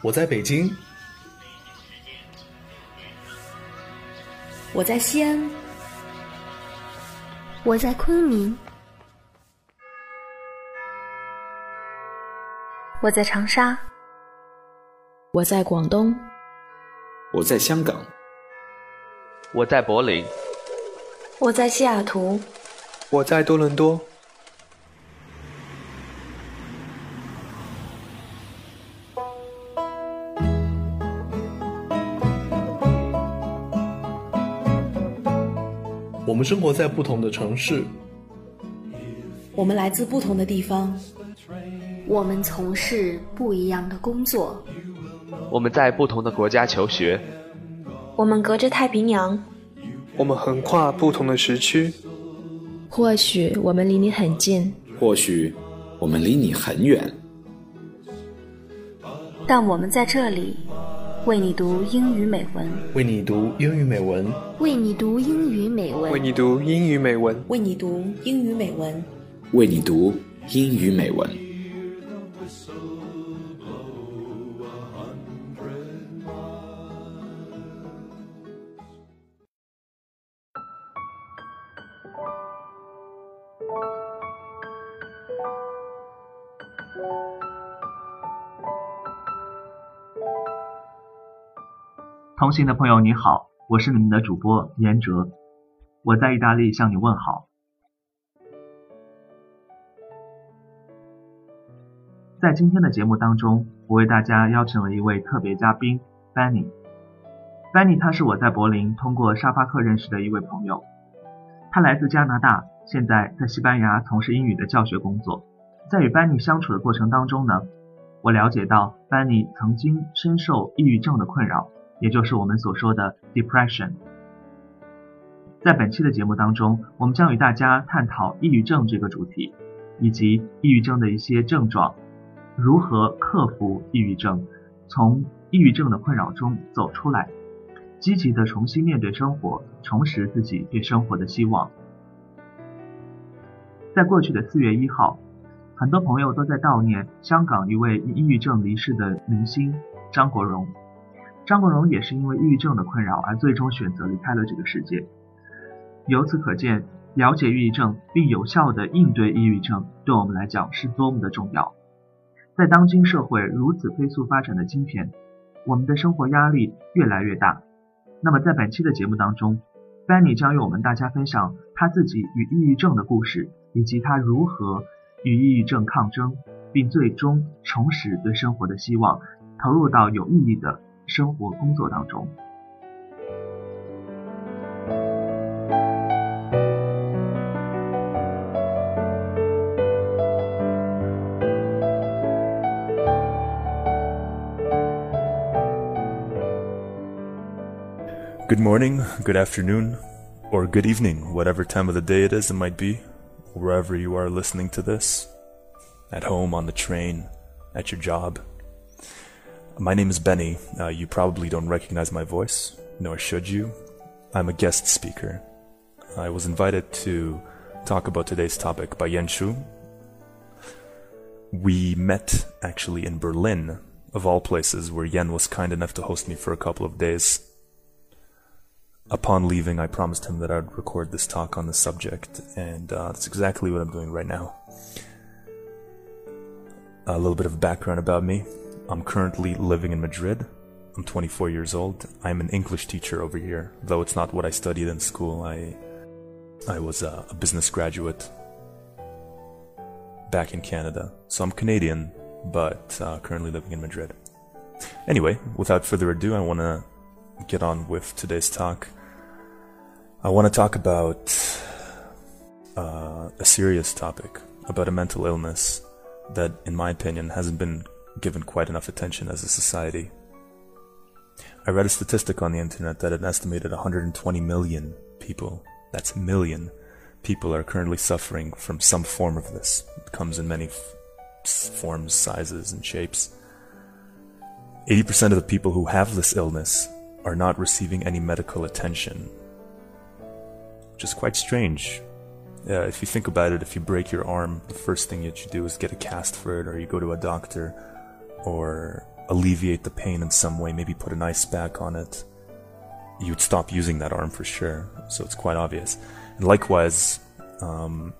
我在北京，我在西安，我在昆明，我在长沙，我在广东，我在香港，我在柏林，我在西雅图，我在多伦多。们生活在不同的城市，我们来自不同的地方，我们从事不一样的工作，我们在不同的国家求学，我们隔着太平洋，我们横跨不同的时区。或许我们离你很近，或许我们离你很远，但我们在这里。为你读英语美文，为你读英语美文，为你读英语美文，为你读英语美文，为你读英语美文，为你读英语美文。同行的朋友你好，我是你们的主播严哲，我在意大利向你问好。在今天的节目当中，我为大家邀请了一位特别嘉宾 Benny。Benny 他是我在柏林通过沙发客认识的一位朋友，他来自加拿大，现在在西班牙从事英语的教学工作。在与 Benny 相处的过程当中呢，我了解到 Benny 曾经深受抑郁症的困扰。也就是我们所说的 depression。在本期的节目当中，我们将与大家探讨抑郁症这个主题，以及抑郁症的一些症状，如何克服抑郁症，从抑郁症的困扰中走出来，积极的重新面对生活，重拾自己对生活的希望。在过去的四月一号，很多朋友都在悼念香港一位因抑郁症离世的明星张国荣。张国荣也是因为抑郁症的困扰而最终选择离开了这个世界。由此可见，了解抑郁症并有效的应对抑郁症，对我们来讲是多么的重要。在当今社会如此飞速发展的今天，我们的生活压力越来越大。那么在本期的节目当中，Benny 将与我们大家分享他自己与抑郁症的故事，以及他如何与抑郁症抗争，并最终重拾对生活的希望，投入到有意义的。生活工作当中。Good morning, good afternoon, or good evening, whatever time of the day it is it might be, wherever you are listening to this, at home, on the train, at your job. my name is Benny. Uh, you probably don't recognize my voice, nor should you. I'm a guest speaker. I was invited to talk about today's topic by Yan Shu. We met actually in Berlin, of all places, where Yen was kind enough to host me for a couple of days. Upon leaving, I promised him that I'd record this talk on the subject, and uh, that's exactly what I'm doing right now. A little bit of background about me. I'm currently living in Madrid. I'm 24 years old. I'm an English teacher over here, though it's not what I studied in school. I I was a, a business graduate back in Canada. So I'm Canadian, but uh, currently living in Madrid. Anyway, without further ado, I want to get on with today's talk. I want to talk about uh, a serious topic, about a mental illness that, in my opinion, hasn't been given quite enough attention as a society. I read a statistic on the internet that an estimated 120 million people, that's million, people are currently suffering from some form of this. It comes in many forms, sizes, and shapes. 80% of the people who have this illness are not receiving any medical attention, which is quite strange. Uh, if you think about it, if you break your arm, the first thing that you do is get a cast for it, or you go to a doctor, or alleviate the pain in some way, maybe put an ice pack on it, you'd stop using that arm for sure. So it's quite obvious. And likewise, um,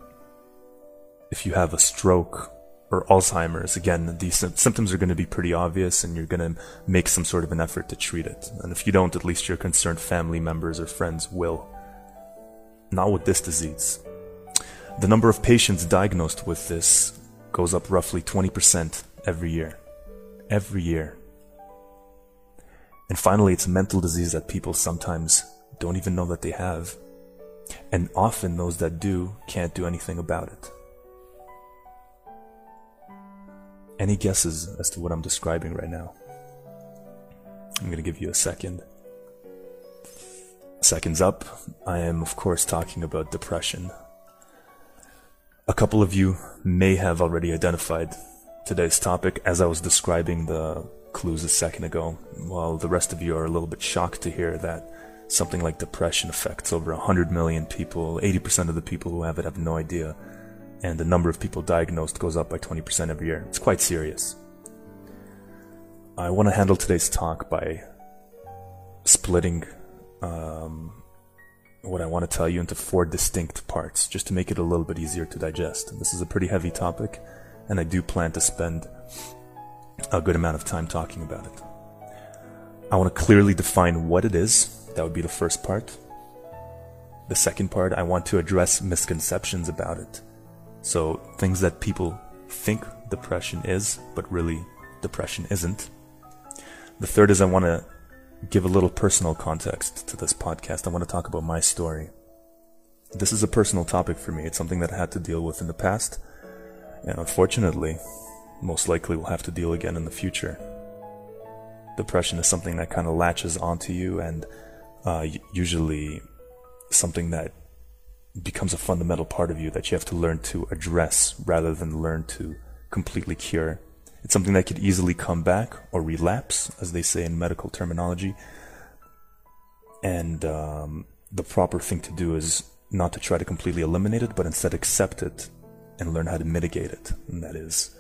if you have a stroke or Alzheimer's, again, these symptoms are going to be pretty obvious and you're going to make some sort of an effort to treat it. And if you don't, at least your concerned family members or friends will. Not with this disease. The number of patients diagnosed with this goes up roughly 20% every year. Every year. And finally, it's a mental disease that people sometimes don't even know that they have. And often those that do can't do anything about it. Any guesses as to what I'm describing right now? I'm going to give you a second. Seconds up. I am, of course, talking about depression. A couple of you may have already identified today's topic as I was describing the clues a second ago, while the rest of you are a little bit shocked to hear that something like depression affects over 100 million people. 80% of the people who have it have no idea and the number of people diagnosed goes up by 20% every year. It's quite serious. I want to handle today's talk by splitting um, what I want to tell you into four distinct parts, just to make it a little bit easier to digest. This is a pretty heavy topic, and I do plan to spend a good amount of time talking about it. I want to clearly define what it is. That would be the first part. The second part, I want to address misconceptions about it. So things that people think depression is, but really depression isn't. The third is I want to give a little personal context to this podcast. I want to talk about my story. This is a personal topic for me. It's something that I had to deal with in the past. And unfortunately, most likely will have to deal again in the future. Depression is something that kind of latches onto you and uh, usually something that becomes a fundamental part of you that you have to learn to address rather than learn to completely cure. It's something that could easily come back or relapse, as they say in medical terminology. And um, the proper thing to do is not to try to completely eliminate it, but instead accept it and learn how to mitigate it. And that is,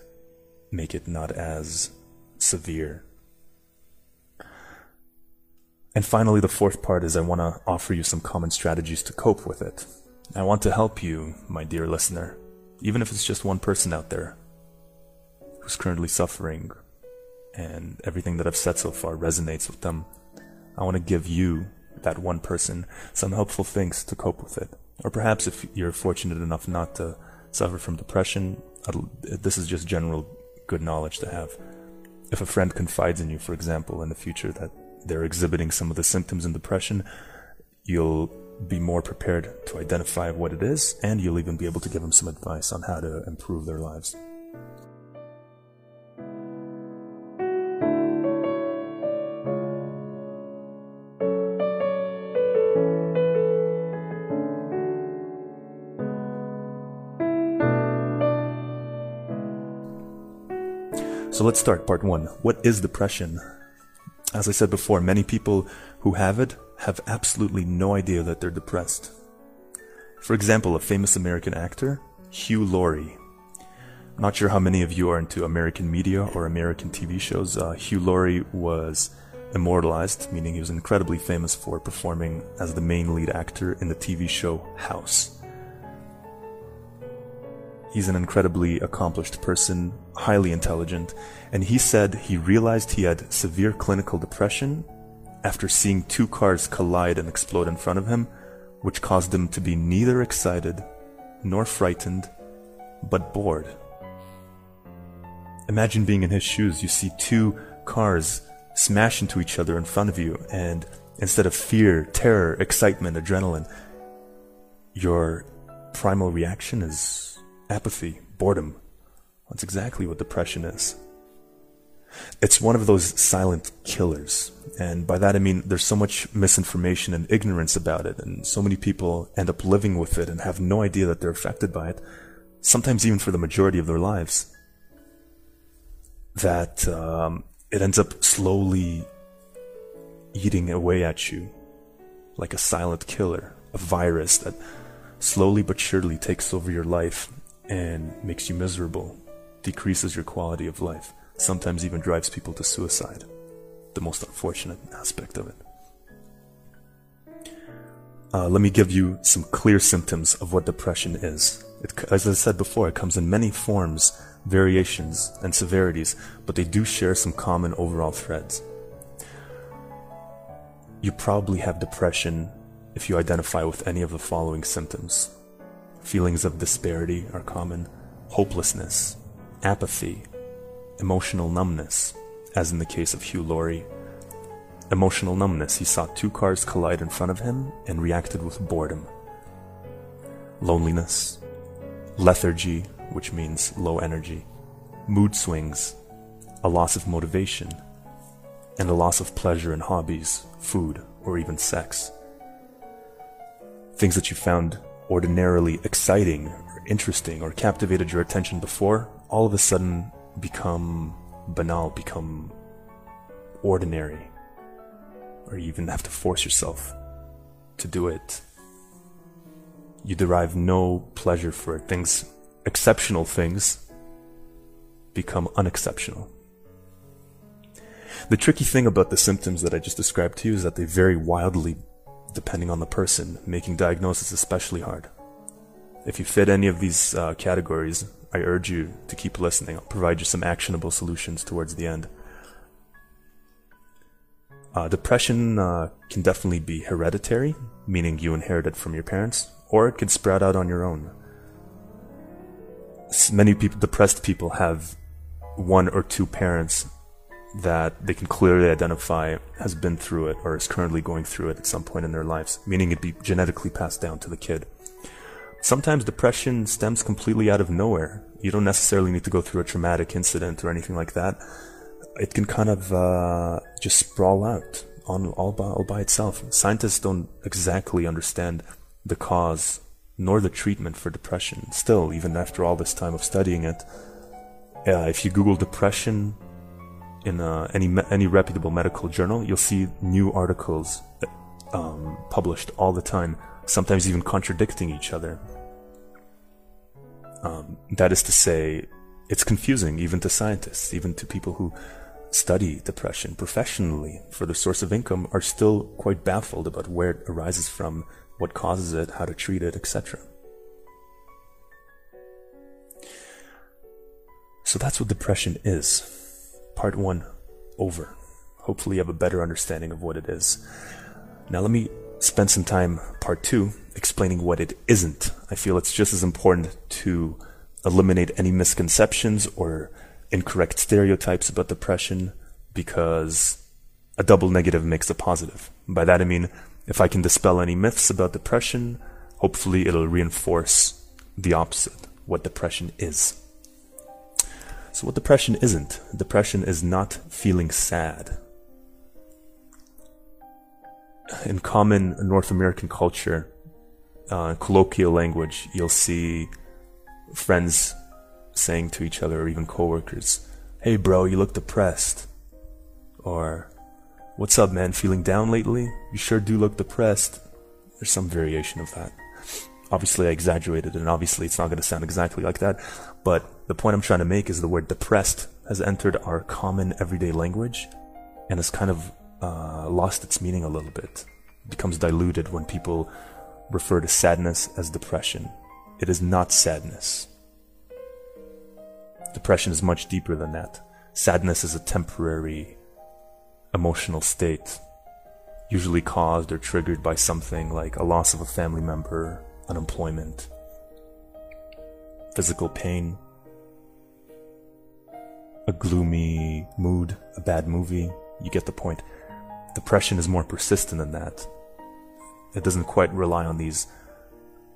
make it not as severe. And finally, the fourth part is I want to offer you some common strategies to cope with it. I want to help you, my dear listener, even if it's just one person out there who's currently suffering and everything that I've said so far resonates with them. I want to give you, that one person, some helpful things to cope with it. Or perhaps if you're fortunate enough not to suffer from depression, this is just general good knowledge to have. If a friend confides in you, for example, in the future that they're exhibiting some of the symptoms in depression, you'll be more prepared to identify what it is, and you'll even be able to give them some advice on how to improve their lives. So let's start part one. What is depression? As I said before, many people who have it have absolutely no idea that they're depressed. For example, a famous American actor, Hugh Laurie. Not sure how many of you are into American media or American TV shows. Uh, Hugh Laurie was immortalized, meaning he was incredibly famous for performing as the main lead actor in the TV show House. He's an incredibly accomplished person, highly intelligent, and he said he realized he had severe clinical depression after seeing two cars collide and explode in front of him, which caused him to be neither excited nor frightened, but bored. Imagine being in his shoes. You see two cars smash into each other in front of you, and instead of fear, terror, excitement, adrenaline, your primal reaction is apathy, boredom. That's exactly what depression is. It's one of those silent killers. And by that I mean there's so much misinformation and ignorance about it, and so many people end up living with it and have no idea that they're affected by it, sometimes even for the majority of their lives, that um, it ends up slowly eating away at you like a silent killer, a virus that slowly but surely takes over your life and makes you miserable, decreases your quality of life sometimes even drives people to suicide. The most unfortunate aspect of it. Uh, let me give you some clear symptoms of what depression is. It, as I said before, it comes in many forms, variations, and severities, but they do share some common overall threads. You probably have depression if you identify with any of the following symptoms. Feelings of disparity are common, hopelessness, apathy, emotional numbness, as in the case of Hugh Laurie. Emotional numbness, he saw two cars collide in front of him and reacted with boredom. Loneliness, lethargy, which means low energy, mood swings, a loss of motivation, and a loss of pleasure in hobbies, food, or even sex. Things that you found ordinarily exciting or interesting or captivated your attention before all of a sudden become banal, become ordinary, or you even have to force yourself to do it. You derive no pleasure for it. Things, exceptional things, become unexceptional. The tricky thing about the symptoms that I just described to you is that they vary wildly depending on the person, making diagnosis especially hard. If you fit any of these uh, categories, I urge you to keep listening. I'll provide you some actionable solutions towards the end. Uh, depression uh, can definitely be hereditary, meaning you inherit it from your parents, or it can sprout out on your own. Many people, depressed people, have one or two parents that they can clearly identify has been through it or is currently going through it at some point in their lives, meaning it'd be genetically passed down to the kid. Sometimes depression stems completely out of nowhere. You don't necessarily need to go through a traumatic incident or anything like that. It can kind of uh, just sprawl out on all by, all by itself. Scientists don't exactly understand the cause nor the treatment for depression. Still, even after all this time of studying it, uh, if you Google depression in uh, any any reputable medical journal, you'll see new articles um, published all the time, sometimes even contradicting each other. Um, that is to say, it's confusing even to scientists, even to people who study depression professionally for the source of income, are still quite baffled about where it arises from, what causes it, how to treat it, etc. So that's what depression is part one over. Hopefully, you have a better understanding of what it is. Now, let me spend some time, part two, explaining what it isn't. I feel it's just as important to eliminate any misconceptions or incorrect stereotypes about depression because a double negative makes a positive. By that I mean, if I can dispel any myths about depression, hopefully it'll reinforce the opposite, what depression is. So, what depression isn't? Depression is not feeling sad. In common North American culture, uh, colloquial language, you'll see friends saying to each other, or even coworkers, "Hey, bro, you look depressed," or "What's up, man? Feeling down lately? You sure do look depressed." There's some variation of that. Obviously, I exaggerated, and obviously, it's not going to sound exactly like that. But the point I'm trying to make is the word depressed has entered our common everyday language and has kind of uh, lost its meaning a little bit. It becomes diluted when people refer to sadness as depression. It is not sadness. Depression is much deeper than that. Sadness is a temporary emotional state, usually caused or triggered by something like a loss of a family member, unemployment, physical pain, a gloomy mood, a bad movie. You get the point. Depression is more persistent than that. It doesn't quite rely on these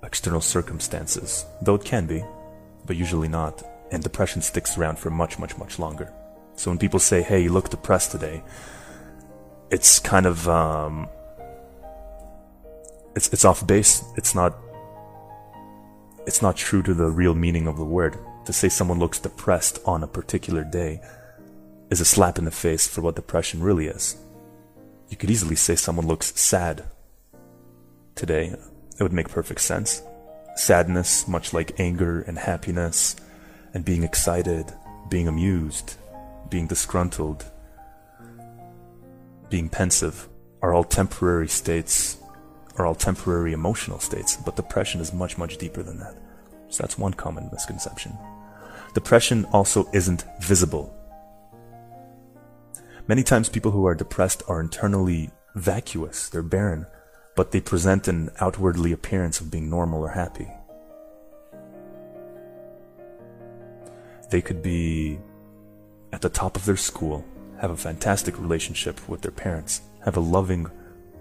external circumstances, though it can be, but usually not. And depression sticks around for much, much, much longer. So when people say, hey, you look depressed today, it's kind of, um, it's, it's off base. It's not it's not true to the real meaning of the word. To say someone looks depressed on a particular day is a slap in the face for what depression really is. You could easily say someone looks sad today. It would make perfect sense. Sadness, much like anger and happiness, and being excited, being amused, being disgruntled, being pensive are all temporary states, are all temporary emotional states, but depression is much, much deeper than that. So that's one common misconception. Depression also isn't visible. Many times people who are depressed are internally vacuous, they're barren, but they present an outwardly appearance of being normal or happy. They could be at the top of their school, have a fantastic relationship with their parents, have a loving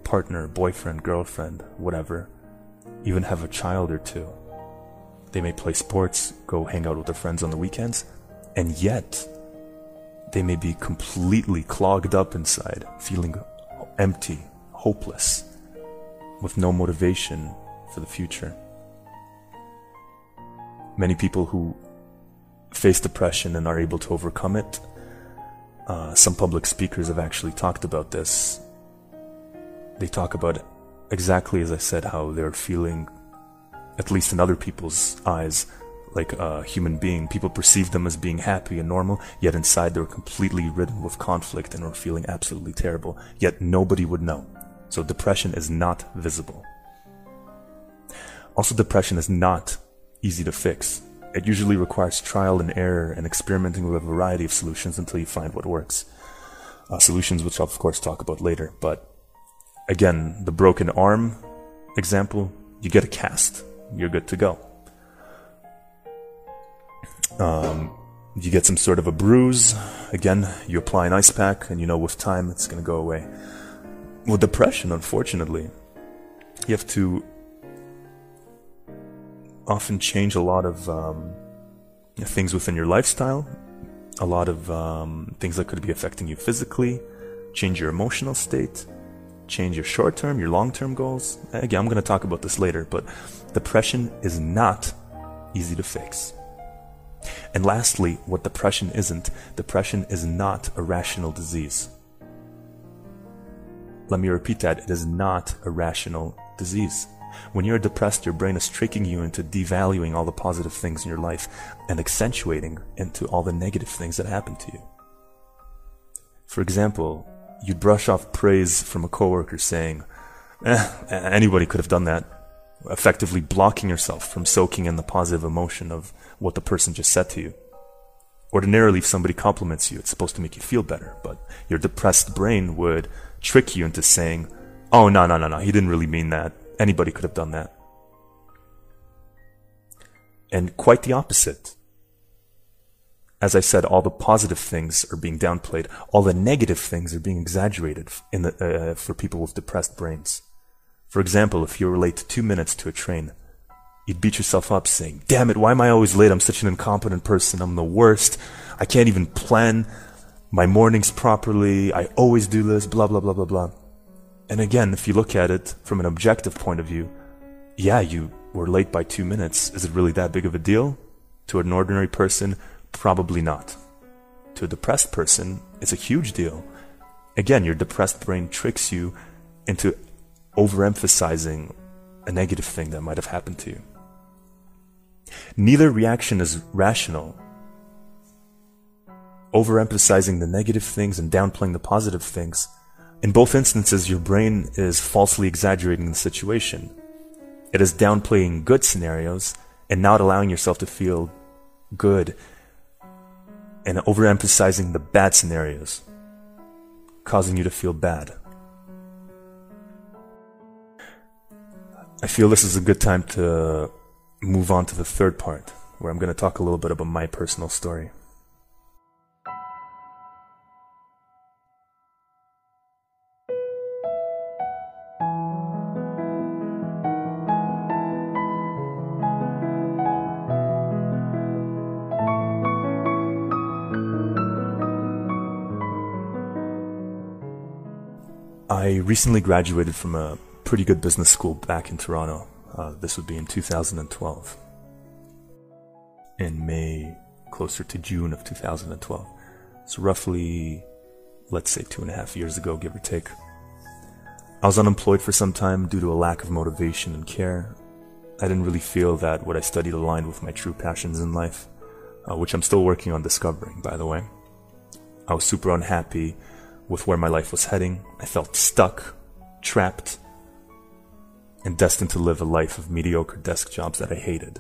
partner, boyfriend, girlfriend, whatever, even have a child or two. They may play sports, go hang out with their friends on the weekends, and yet they may be completely clogged up inside, feeling empty, hopeless, with no motivation for the future. Many people who face depression and are able to overcome it, uh, some public speakers have actually talked about this. They talk about exactly as I said, how they're feeling, at least in other people's eyes, like a human being. People perceive them as being happy and normal, yet inside they're completely ridden with conflict and are feeling absolutely terrible, yet nobody would know. So depression is not visible. Also, depression is not easy to fix. It usually requires trial and error and experimenting with a variety of solutions until you find what works. Uh, solutions which I'll of course talk about later, but again, the broken arm example, you get a cast, you're good to go. Um, you get some sort of a bruise, again, you apply an ice pack, and you know with time it's going to go away. With depression, unfortunately, you have to often change a lot of um, things within your lifestyle, a lot of um, things that could be affecting you physically, change your emotional state, change your short term, your long term goals. Again, I'm going to talk about this later, but depression is not easy to fix. And lastly, what depression isn't, depression is not a rational disease. Let me repeat that it is not a rational disease. When you're depressed, your brain is tricking you into devaluing all the positive things in your life and accentuating into all the negative things that happen to you. For example, you brush off praise from a coworker saying, eh, anybody could have done that, effectively blocking yourself from soaking in the positive emotion of what the person just said to you. Ordinarily, if somebody compliments you, it's supposed to make you feel better, but your depressed brain would trick you into saying, oh, no, no, no, no, he didn't really mean that. Anybody could have done that. And quite the opposite. As I said, all the positive things are being downplayed. All the negative things are being exaggerated in the, uh, for people with depressed brains. For example, if you're late two minutes to a train, you'd beat yourself up saying, damn it, why am I always late? I'm such an incompetent person. I'm the worst. I can't even plan my mornings properly. I always do this, blah, blah, blah, blah, blah. And again, if you look at it from an objective point of view, yeah, you were late by two minutes. Is it really that big of a deal? To an ordinary person, probably not. To a depressed person, it's a huge deal. Again, your depressed brain tricks you into overemphasizing a negative thing that might have happened to you. Neither reaction is rational. Overemphasizing the negative things and downplaying the positive things. In both instances, your brain is falsely exaggerating the situation. It is downplaying good scenarios and not allowing yourself to feel good and overemphasizing the bad scenarios, causing you to feel bad. I feel this is a good time to move on to the third part, where I'm going to talk a little bit about my personal story. I recently graduated from a pretty good business school back in Toronto. Uh, this would be in 2012. In May, closer to June of 2012. So, roughly, let's say two and a half years ago, give or take. I was unemployed for some time due to a lack of motivation and care. I didn't really feel that what I studied aligned with my true passions in life, uh, which I'm still working on discovering, by the way. I was super unhappy with where my life was heading. I felt stuck, trapped, and destined to live a life of mediocre desk jobs that I hated.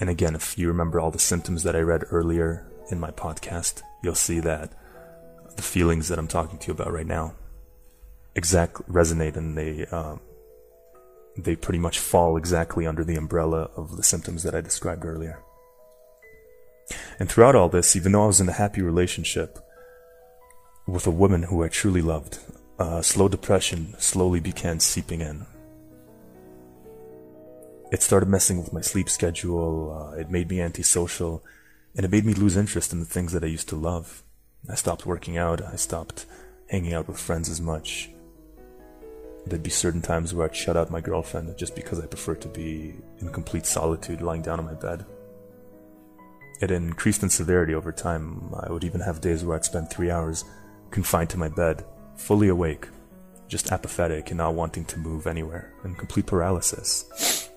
And again, if you remember all the symptoms that I read earlier in my podcast, you'll see that the feelings that I'm talking to you about right now exactly resonate and they um, they pretty much fall exactly under the umbrella of the symptoms that I described earlier. And throughout all this, even though I was in a happy relationship with a woman who I truly loved, uh, slow depression slowly began seeping in. It started messing with my sleep schedule, uh, it made me antisocial, and it made me lose interest in the things that I used to love. I stopped working out, I stopped hanging out with friends as much. There'd be certain times where I'd shut out my girlfriend just because I preferred to be in complete solitude lying down on my bed. It increased in severity over time. I would even have days where I'd spend three hours confined to my bed, fully awake, just apathetic and not wanting to move anywhere, in complete paralysis.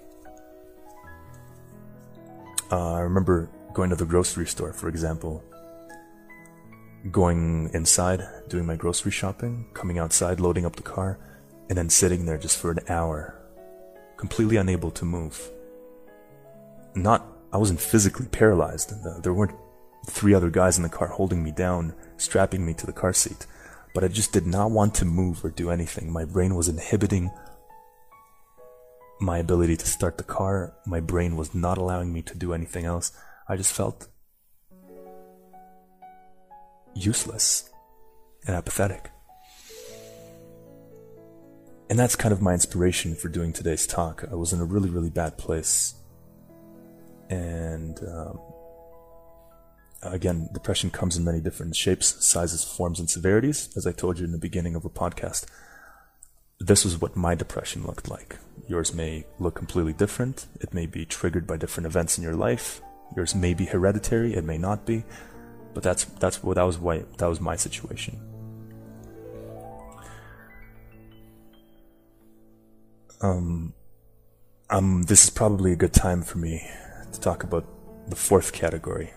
Uh, I remember going to the grocery store, for example, going inside, doing my grocery shopping, coming outside, loading up the car, and then sitting there just for an hour, completely unable to move. Not, I wasn't physically paralyzed. There weren't three other guys in the car holding me down, strapping me to the car seat. But I just did not want to move or do anything. My brain was inhibiting my ability to start the car. My brain was not allowing me to do anything else. I just felt useless and apathetic. And that's kind of my inspiration for doing today's talk. I was in a really, really bad place. And um, again, depression comes in many different shapes, sizes, forms, and severities. As I told you in the beginning of a podcast, this was what my depression looked like. Yours may look completely different. It may be triggered by different events in your life. Yours may be hereditary. It may not be. But that's that's what that was why that was my situation. Um, um, this is probably a good time for me to talk about the fourth category.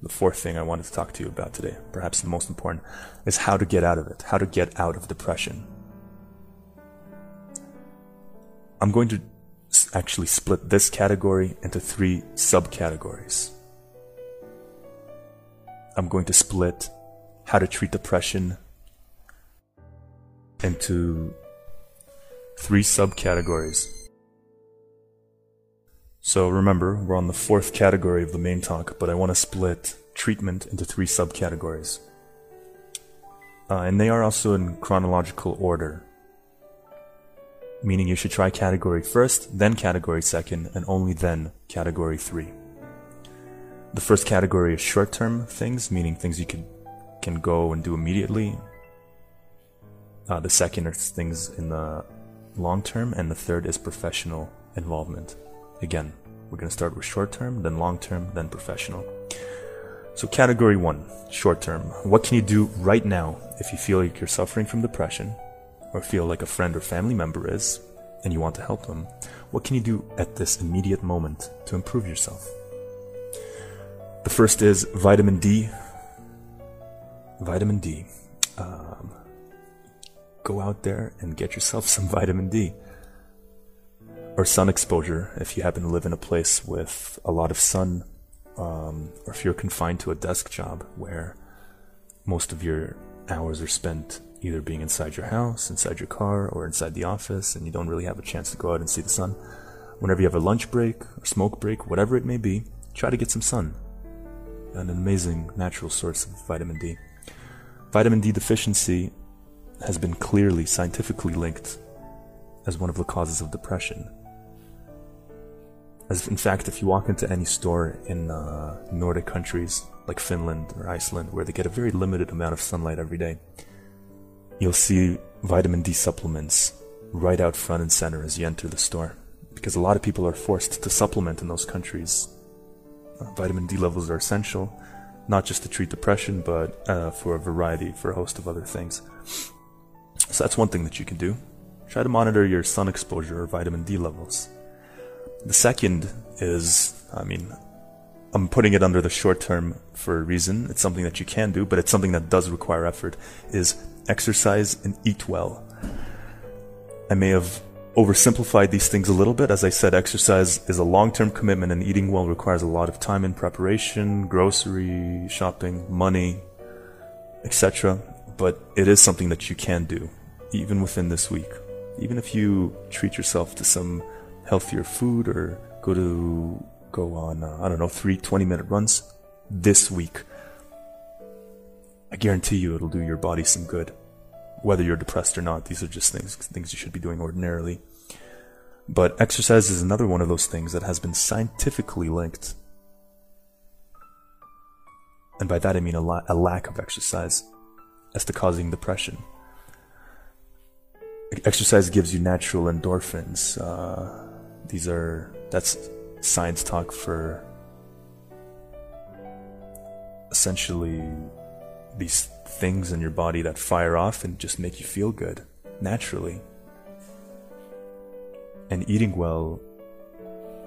The fourth thing I wanted to talk to you about today, perhaps the most important, is how to get out of it, how to get out of depression. I'm going to actually split this category into three subcategories. I'm going to split how to treat depression into three subcategories. So remember, we're on the fourth category of the main talk, but I want to split treatment into three subcategories. Uh, and they are also in chronological order. Meaning you should try category first, then category second, and only then category three. The first category is short term things, meaning things you can, can go and do immediately. Uh, the second are things in the long term, and the third is professional involvement. Again, we're going to start with short term, then long term, then professional. So, category one short term. What can you do right now if you feel like you're suffering from depression, or feel like a friend or family member is, and you want to help them? What can you do at this immediate moment to improve yourself? The first is vitamin D. Vitamin D. Um, go out there and get yourself some vitamin D. Or sun exposure if you happen to live in a place with a lot of sun, um, or if you're confined to a desk job where most of your hours are spent either being inside your house, inside your car, or inside the office, and you don't really have a chance to go out and see the sun. Whenever you have a lunch break or smoke break, whatever it may be, try to get some sun. An amazing natural source of vitamin D. Vitamin D deficiency has been clearly scientifically linked as one of the causes of depression. As in fact, if you walk into any store in uh, Nordic countries like Finland or Iceland, where they get a very limited amount of sunlight every day, you'll see vitamin D supplements right out front and center as you enter the store. Because a lot of people are forced to supplement in those countries. Uh, vitamin D levels are essential, not just to treat depression, but uh, for a variety, for a host of other things. So that's one thing that you can do. Try to monitor your sun exposure or vitamin D levels. The second is, I mean, I'm putting it under the short term for a reason. It's something that you can do, but it's something that does require effort. Is exercise and eat well. I may have oversimplified these things a little bit. As I said, exercise is a long term commitment, and eating well requires a lot of time in preparation, grocery shopping, money, etc. But it is something that you can do, even within this week. Even if you treat yourself to some healthier food or go to go on, uh, I don't know, three 20 minute runs this week, I guarantee you it'll do your body some good. Whether you're depressed or not, these are just things things you should be doing ordinarily. But exercise is another one of those things that has been scientifically linked. And by that I mean a, la- a lack of exercise as to causing depression. Exercise gives you natural endorphins. Uh, these are that's science talk for essentially these things in your body that fire off and just make you feel good naturally. And eating well,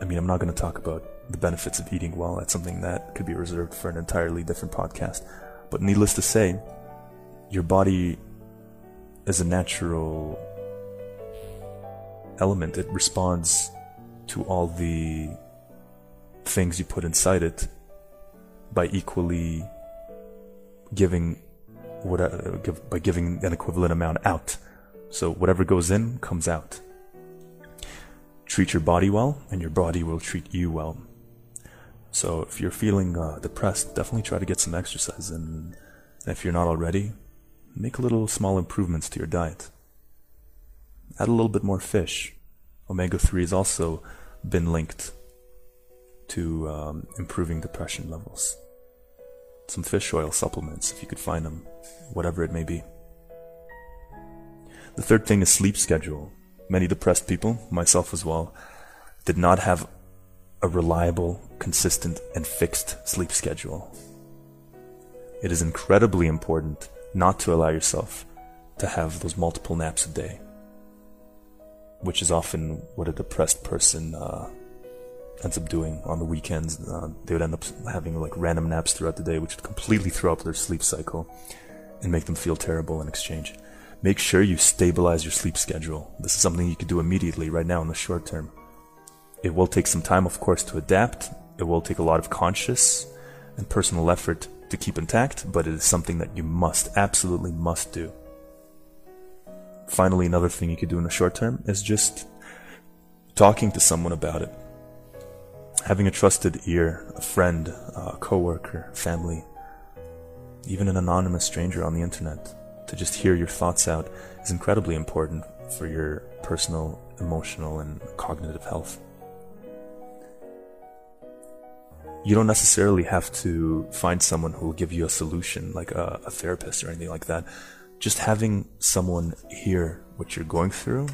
I mean, I'm not going to talk about the benefits of eating well. That's something that could be reserved for an entirely different podcast. But needless to say, your body is a natural element. It responds to all the things you put inside it by equally giving what uh, give, by giving an equivalent amount out. So whatever goes in comes out. Treat your body well, and your body will treat you well. So if you're feeling uh, depressed, definitely try to get some exercise, and if you're not already, make a little small improvements to your diet. Add a little bit more fish. Omega 3 has also been linked to um, improving depression levels. Some fish oil supplements, if you could find them, whatever it may be. The third thing is sleep schedule. Many depressed people, myself as well, did not have a reliable, consistent, and fixed sleep schedule. It is incredibly important not to allow yourself to have those multiple naps a day, which is often what a depressed person uh, ends up doing on the weekends. Uh, they would end up having like random naps throughout the day, which would completely throw up their sleep cycle and make them feel terrible in exchange. Make sure you stabilize your sleep schedule. This is something you can do immediately right now in the short term. It will take some time, of course, to adapt. It will take a lot of conscious and personal effort to keep intact, but it is something that you must, absolutely must do. Finally, another thing you could do in the short term is just talking to someone about it. Having a trusted ear, a friend, a coworker, family, even an anonymous stranger on the internet to just hear your thoughts out is incredibly important for your personal, emotional, and cognitive health. You don't necessarily have to find someone who will give you a solution, like a, a therapist or anything like that. Just having someone hear what you're going through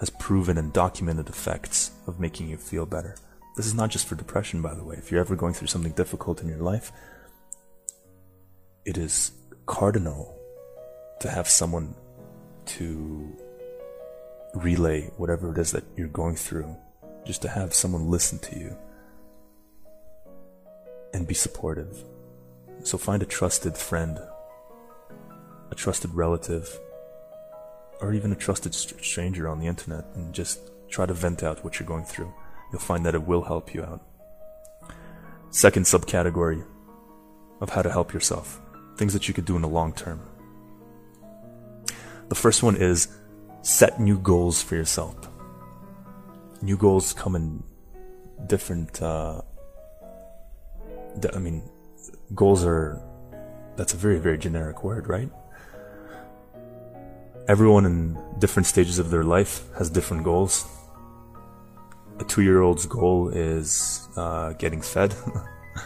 has proven and documented effects of making you feel better. This is not just for depression, by the way. If you're ever going through something difficult in your life, it is cardinal to have someone to relay whatever it is that you're going through, just to have someone listen to you and be supportive. So find a trusted friend, trusted relative, or even a trusted stranger on the internet and just try to vent out what you're going through. You'll find that it will help you out. Second subcategory of how to help yourself things that you could do in the long term. The first one is set new goals for yourself. New goals come in different, uh, I mean, goals are, that's a very, very generic word, right? Everyone in different stages of their life has different goals. A two year old's goal is uh, getting fed.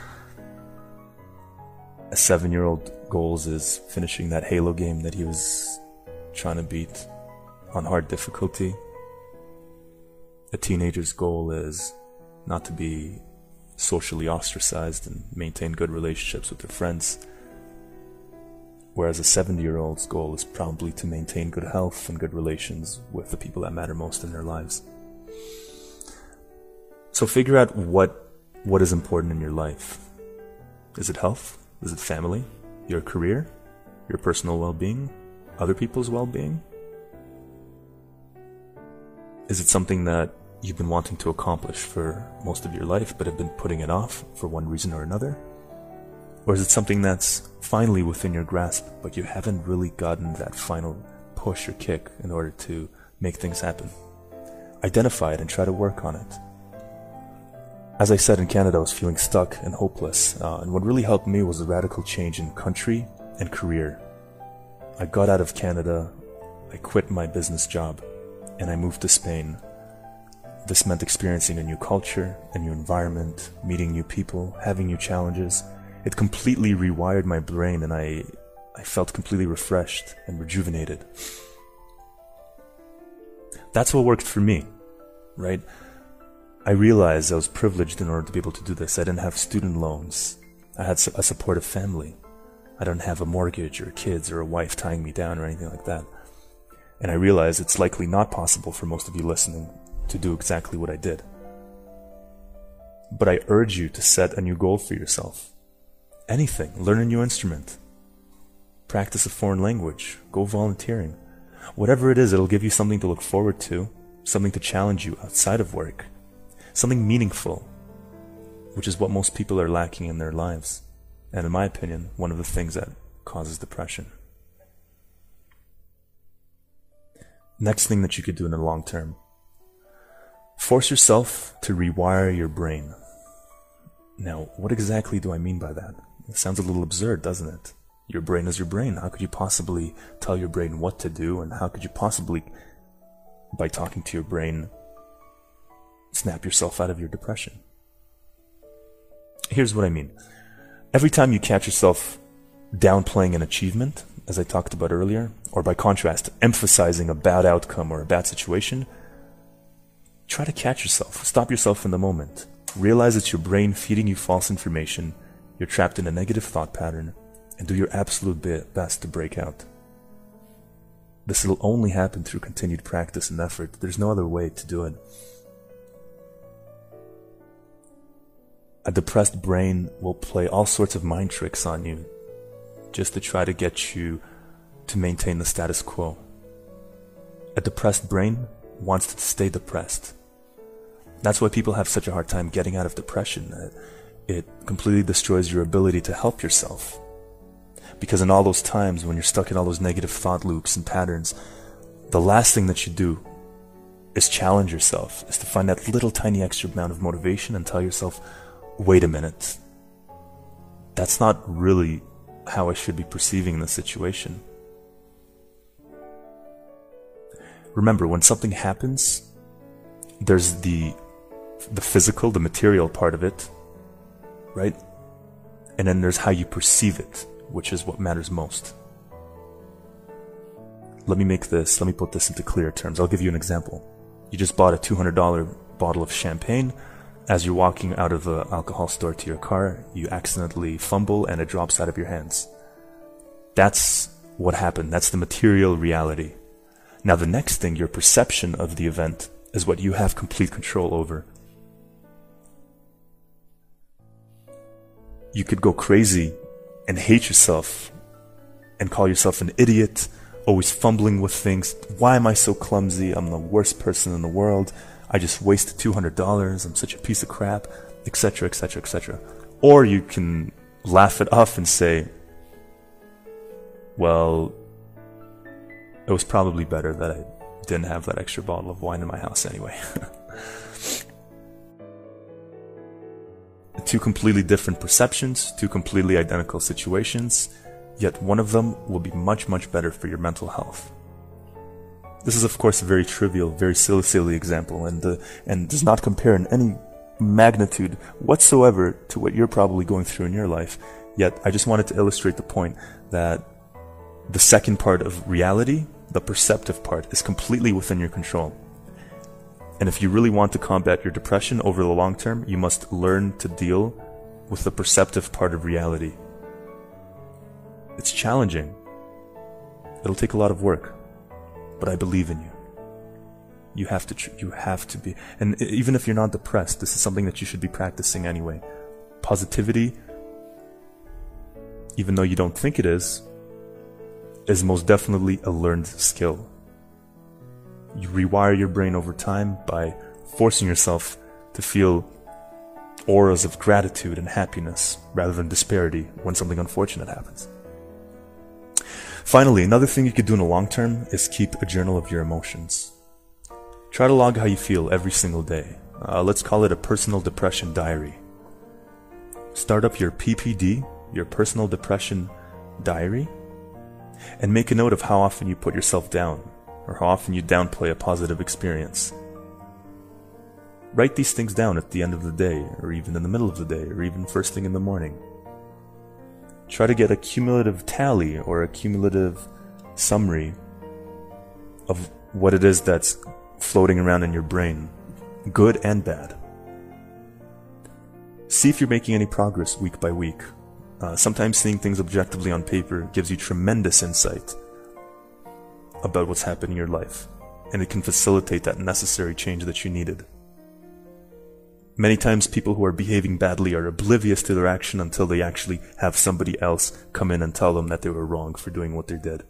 a seven year old goals is finishing that Halo game that he was trying to beat on hard difficulty. A teenager's goal is not to be socially ostracized and maintain good relationships with their friends. Whereas a 70 year old's goal is probably to maintain good health and good relations with the people that matter most in their lives. So figure out what what is important in your life. Is it health? Is it family? Your career? Your personal well being? Other people's well being? Is it something that you've been wanting to accomplish for most of your life but have been putting it off for one reason or another? Or is it something that's finally within your grasp but you haven't really gotten that final push or kick in order to make things happen? Identify it and try to work on it. As I said in Canada, I was feeling stuck and hopeless, uh, and what really helped me was a radical change in country and career. I got out of Canada, I quit my business job, and I moved to Spain. This meant experiencing a new culture, a new environment, meeting new people, having new challenges. It completely rewired my brain, and I, I felt completely refreshed and rejuvenated. That's what worked for me, right? I realized I was privileged in order to be able to do this. I didn't have student loans. I had a supportive family. I don't have a mortgage or kids or a wife tying me down or anything like that. And I realize it's likely not possible for most of you listening to do exactly what I did. But I urge you to set a new goal for yourself. Anything. Learn a new instrument. Practice a foreign language. Go volunteering. Whatever it is, it'll give you something to look forward to, something to challenge you outside of work something meaningful, which is what most people are lacking in their lives. And in my opinion, one of the things that causes depression. Next thing that you could do in the long term force yourself to rewire your brain. Now, what exactly do I mean by that? It sounds a little absurd, doesn't it? Your brain is your brain. How could you possibly tell your brain what to do? And how could you possibly, by talking to your brain, snap yourself out of your depression. Here's what I mean. Every time you catch yourself downplaying an achievement, as I talked about earlier, or by contrast, emphasizing a bad outcome or a bad situation, try to catch yourself. Stop yourself in the moment. Realize it's your brain feeding you false information, you're trapped in a negative thought pattern, and do your absolute best to break out. This will only happen through continued practice and effort. There's no other way to do it. a depressed brain will play all sorts of mind tricks on you just to try to get you to maintain the status quo. A depressed brain wants to stay depressed. That's why people have such a hard time getting out of depression. It completely destroys your ability to help yourself. Because in all those times when you're stuck in all those negative thought loops and patterns, the last thing that you do is challenge yourself, is to find that little tiny extra amount of motivation and tell yourself, wait a minute, that's not really how I should be perceiving the situation. Remember, when something happens, there's the the physical, the material part of it, right? And then there's how you perceive it, which is what matters most. Let me make this, let me put this into clear terms. I'll give you an example. You just bought a $200 bottle of champagne as you're walking out of the alcohol store to your car, you accidentally fumble and it drops out of your hands. That's what happened. That's the material reality. Now, the next thing, your perception of the event, is what you have complete control over. You could go crazy and hate yourself and call yourself an idiot, always fumbling with things. Why am I so clumsy? I'm the worst person in the world. I just wasted $200. I'm such a piece of crap, etc., etc., etc. Or you can laugh it off and say, well, it was probably better that I didn't have that extra bottle of wine in my house anyway. two completely different perceptions, two completely identical situations, yet one of them will be much, much better for your mental health. This is, of course, a very trivial, very silly, silly example, and uh, and does not compare in any magnitude whatsoever to what you're probably going through in your life. Yet, I just wanted to illustrate the point that the second part of reality, the perceptive part, is completely within your control. And if you really want to combat your depression over the long term, you must learn to deal with the perceptive part of reality. It's challenging. It'll take a lot of work but I believe in you. You have to, you have to be, and even if you're not depressed, this is something that you should be practicing anyway. Positivity, even though you don't think it is, is most definitely a learned skill. You rewire your brain over time by forcing yourself to feel auras of gratitude and happiness rather than disparity when something unfortunate happens. Finally, another thing you could do in the long term is keep a journal of your emotions. Try to log how you feel every single day. Uh, let's call it a personal depression diary. Start up your PPD, your personal depression diary, and make a note of how often you put yourself down or how often you downplay a positive experience. Write these things down at the end of the day, or even in the middle of the day, or even first thing in the morning. Try to get a cumulative tally or a cumulative summary of what it is that's floating around in your brain, good and bad. See if you're making any progress week by week. Uh, sometimes seeing things objectively on paper gives you tremendous insight about what's happening in your life, and it can facilitate that necessary change that you needed. Many times, people who are behaving badly are oblivious to their action until they actually have somebody else come in and tell them that they were wrong for doing what they did.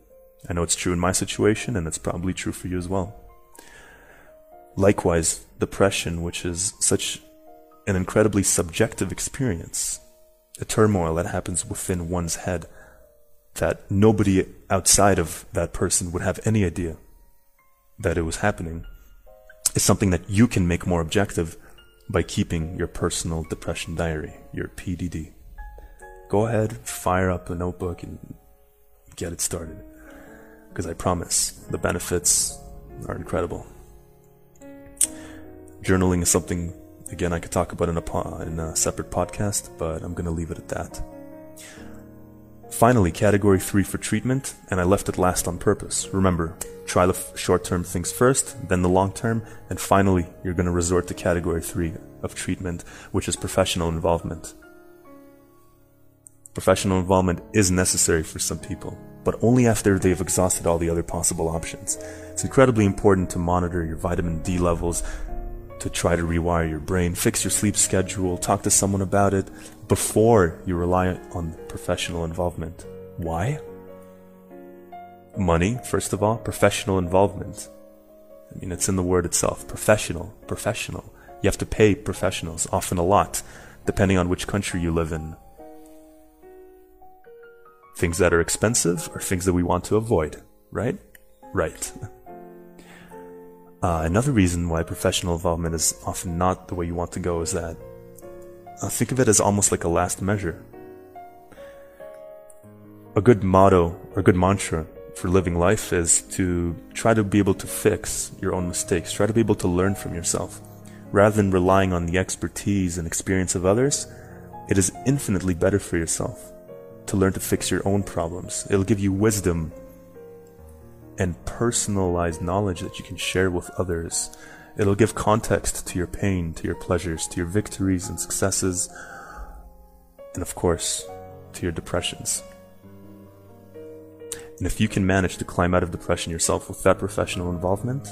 I know it's true in my situation, and it's probably true for you as well. Likewise, depression, which is such an incredibly subjective experience, a turmoil that happens within one's head that nobody outside of that person would have any idea that it was happening, is something that you can make more objective by keeping your personal depression diary, your PDD. Go ahead, fire up a notebook and get it started. Because I promise the benefits are incredible. Journaling is something, again, I could talk about in a, po- in a separate podcast, but I'm going to leave it at that. Finally, category three for treatment, and I left it last on purpose. Remember, try the short term things first, then the long term, and finally, you're going to resort to category three of treatment, which is professional involvement. Professional involvement is necessary for some people, but only after they've exhausted all the other possible options. It's incredibly important to monitor your vitamin D levels, to try to rewire your brain, fix your sleep schedule, talk to someone about it before you rely on professional involvement. Why? Money, first of all, professional involvement. I mean, it's in the word itself. Professional, professional. You have to pay professionals, often a lot, depending on which country you live in. Things that are expensive are things that we want to avoid, right? Right. Uh, another reason why professional involvement is often not the way you want to go is that uh, think of it as almost like a last measure. A good motto or good mantra for living life is to try to be able to fix your own mistakes, try to be able to learn from yourself. Rather than relying on the expertise and experience of others, it is infinitely better for yourself to learn to fix your own problems. It'll give you wisdom and personalized knowledge that you can share with others. It'll give context to your pain, to your pleasures, to your victories and successes, and of course, to your depressions. And if you can manage to climb out of depression yourself with that professional involvement,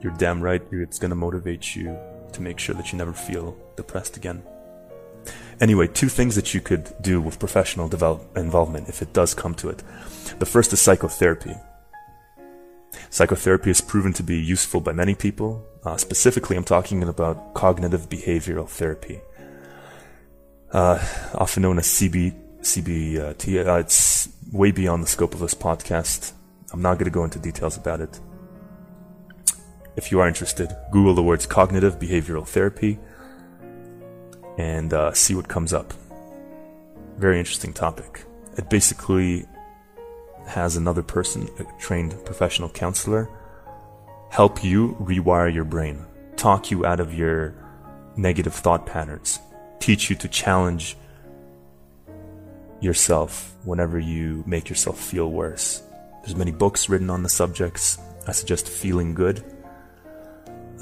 you're damn right it's going to motivate you to make sure that you never feel depressed again. Anyway, two things that you could do with professional develop- involvement if it does come to it. The first is psychotherapy. Psychotherapy is proven to be useful by many people. Uh, specifically, I'm talking about cognitive behavioral therapy, uh, often known as CB, CBT. Uh, it's way beyond the scope of this podcast. I'm not going to go into details about it. If you are interested, Google the words cognitive behavioral therapy and uh, see what comes up. Very interesting topic. It basically has another person, a trained professional counselor, help you rewire your brain, talk you out of your negative thought patterns, teach you to challenge yourself whenever you make yourself feel worse. There's many books written on the subjects. I suggest Feeling Good.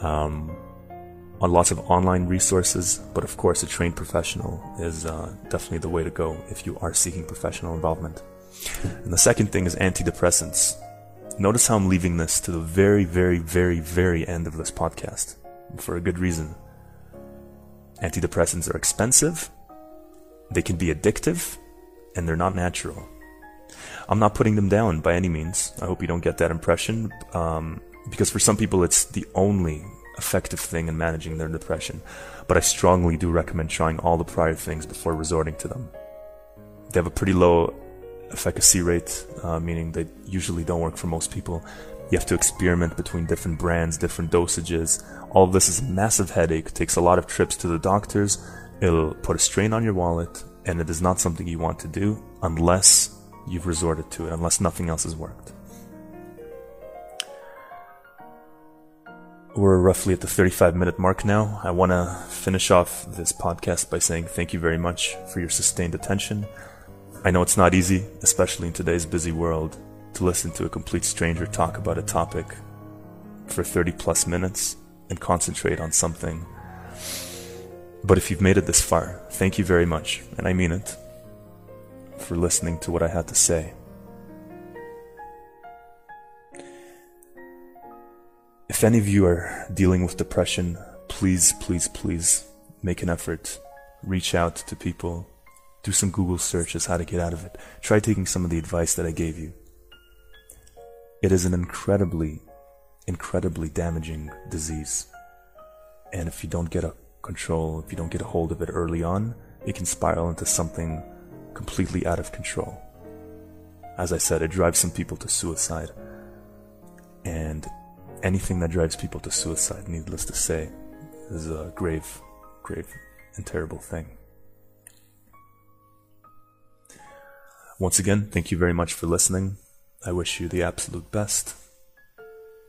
Um, on lots of online resources, but of course, a trained professional is uh, definitely the way to go if you are seeking professional involvement. And the second thing is antidepressants. Notice how I'm leaving this to the very, very, very, very end of this podcast for a good reason. Antidepressants are expensive, they can be addictive, and they're not natural. I'm not putting them down by any means. I hope you don't get that impression, um, because for some people it's the only effective thing in managing their depression. But I strongly do recommend trying all the prior things before resorting to them. They have a pretty low efficacy rate, uh, meaning they usually don't work for most people. You have to experiment between different brands, different dosages. All of this is a massive headache, takes a lot of trips to the doctors. It'll put a strain on your wallet, and it is not something you want to do unless you've resorted to it, unless nothing else has worked. We're roughly at the 35 minute mark now. I want to finish off this podcast by saying thank you very much for your sustained attention. I know it's not easy, especially in today's busy world, to listen to a complete stranger talk about a topic for 30 plus minutes and concentrate on something. But if you've made it this far, thank you very much, and I mean it, for listening to what I had to say. If any of you are dealing with depression, please, please, please make an effort. Reach out to people. Do some Google searches how to get out of it. Try taking some of the advice that I gave you. It is an incredibly, incredibly damaging disease. And if you don't get a control, if you don't get a hold of it early on, it can spiral into something completely out of control. As I said, it drives some people to suicide. And anything that drives people to suicide, needless to say, is a grave, grave, and terrible thing. Once again, thank you very much for listening. I wish you the absolute best.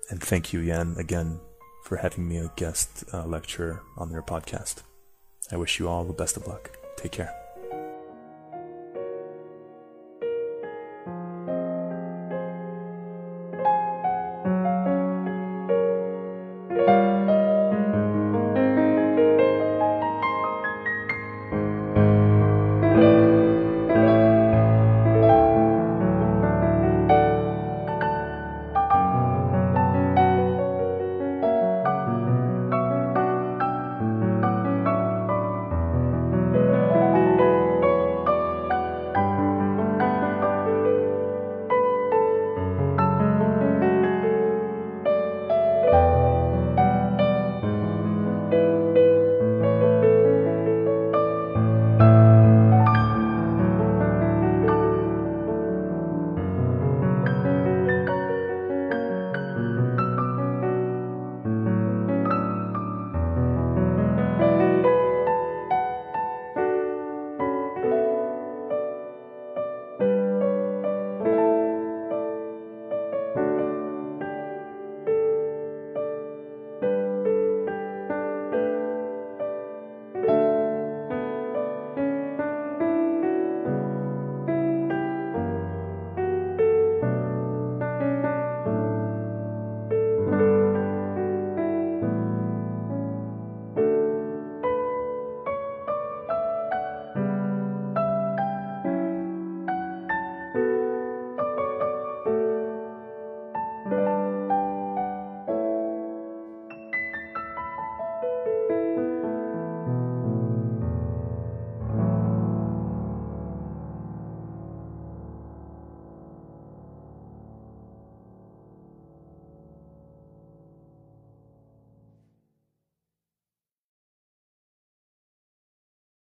And thank you, Jan, again for having me a guest uh, lecturer on your podcast. I wish you all the best of luck. Take care.